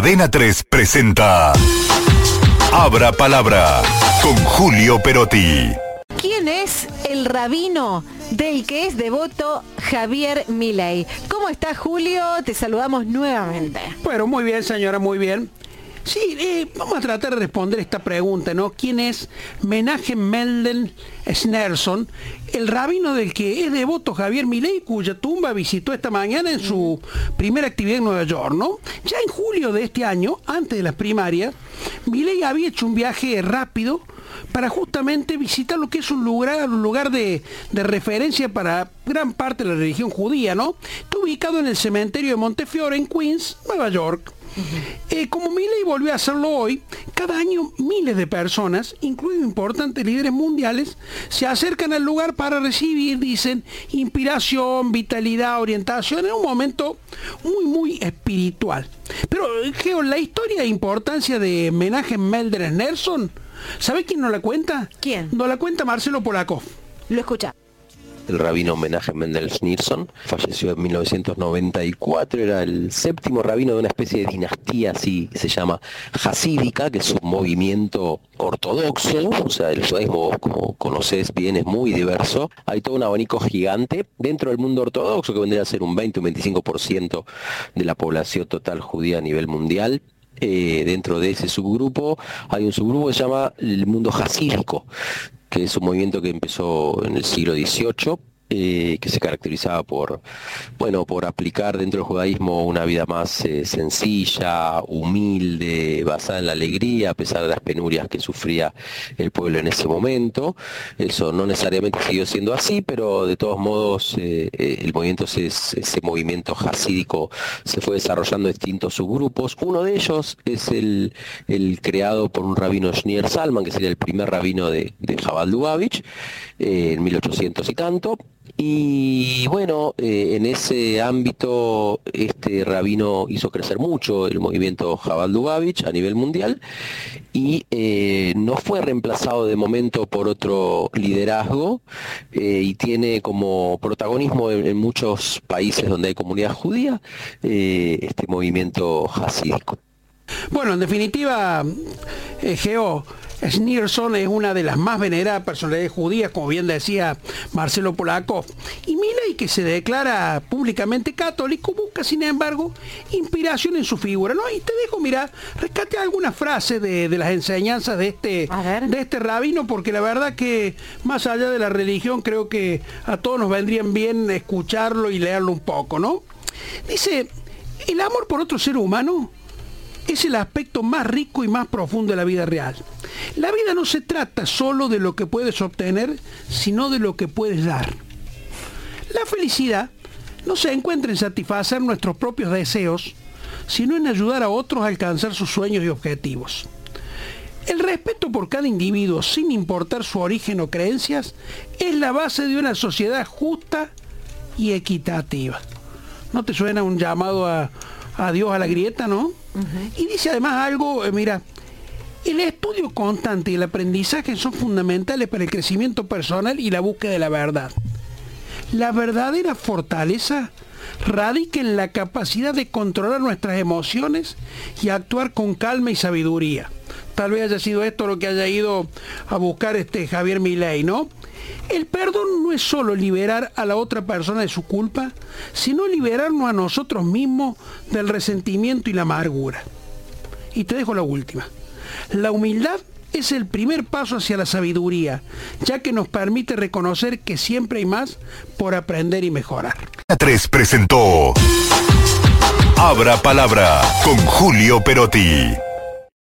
Adena 3 presenta Abra Palabra con Julio Perotti. ¿Quién es el rabino del que es devoto Javier Milei? ¿Cómo está Julio? Te saludamos nuevamente. Bueno, muy bien, señora, muy bien. Sí, eh, vamos a tratar de responder esta pregunta, ¿no? ¿Quién es Menachem Mendel Schneerson, el rabino del que es devoto Javier Milei, cuya tumba visitó esta mañana en su primera actividad en Nueva York, ¿no? Ya en julio de este año, antes de las primarias, Milei había hecho un viaje rápido para justamente visitar lo que es un lugar, un lugar de, de referencia para gran parte de la religión judía, ¿no? Está ubicado en el cementerio de Montefiore, en Queens, Nueva York. Eh, como Milley volvió a hacerlo hoy, cada año miles de personas, incluidos importantes líderes mundiales, se acercan al lugar para recibir, dicen, inspiración, vitalidad, orientación, en un momento muy, muy espiritual. Pero, Geo, la historia e importancia de homenaje Meldres Nelson, ¿sabe quién nos la cuenta? ¿Quién? Nos la cuenta Marcelo Polakov. Lo escucha el rabino homenaje Mendel Schneerson. Falleció en 1994, era el séptimo rabino de una especie de dinastía así, se llama Hasídica, que es un movimiento ortodoxo, o sea, el judaísmo, como conoces bien, es muy diverso. Hay todo un abanico gigante dentro del mundo ortodoxo, que vendría a ser un 20 o 25% de la población total judía a nivel mundial. Eh, dentro de ese subgrupo hay un subgrupo que se llama el mundo hasídico, que es un movimiento que empezó en el siglo XVIII eh, que se caracterizaba por, bueno, por aplicar dentro del judaísmo una vida más eh, sencilla, humilde, basada en la alegría, a pesar de las penurias que sufría el pueblo en ese momento. Eso no necesariamente siguió siendo así, pero de todos modos eh, el movimiento, ese, movimiento hasídico se fue desarrollando en distintos subgrupos. Uno de ellos es el, creado por un rabino Schneer Salman, que sería el primer rabino de, de Jabal Lubavitch, en 1800 y tanto. Y bueno, eh, en ese ámbito este rabino hizo crecer mucho el movimiento Jabal Dubavich a nivel mundial y eh, no fue reemplazado de momento por otro liderazgo eh, y tiene como protagonismo en, muchos países donde hay comunidad judía este movimiento hasídico. Bueno, en definitiva, Geo, Schneerson es una de las más veneradas personalidades judías, como bien decía Marcelo Polakov. Y Milei, que se declara públicamente católico, busca, sin embargo, inspiración en su figura. ¿no? Y te dejo, mira, rescate algunas frases de, las enseñanzas de este, de este rabino, porque la verdad que más allá de la religión, creo que a todos nos vendrían bien escucharlo y leerlo un poco, ¿no? Dice, el amor por otro ser humano es el aspecto más rico y más profundo de la vida real. La vida no se trata solo de lo que puedes obtener, sino de lo que puedes dar. La felicidad no se encuentra en satisfacer nuestros propios deseos, sino en ayudar a otros a alcanzar sus sueños y objetivos. El respeto por cada individuo, sin importar su origen o creencias, es la base de una sociedad justa y equitativa. ¿No te suena un llamado a, Dios a la grieta, no? Y dice además algo, eh, mira, el estudio constante y el aprendizaje son fundamentales para el crecimiento personal y la búsqueda de la verdad. La verdadera fortaleza radica en la capacidad de controlar nuestras emociones y actuar con calma y sabiduría. Tal vez haya sido esto lo que haya ido a buscar este Javier Milei, ¿no? El perdón no es solo liberar a la otra persona de su culpa, sino liberarnos a nosotros mismos del resentimiento y la amargura. Y te dejo la última. La humildad es el primer paso hacia la sabiduría, ya que nos permite reconocer que siempre hay más por aprender y mejorar. 3 presentó Abra Palabra con Julio Perotti.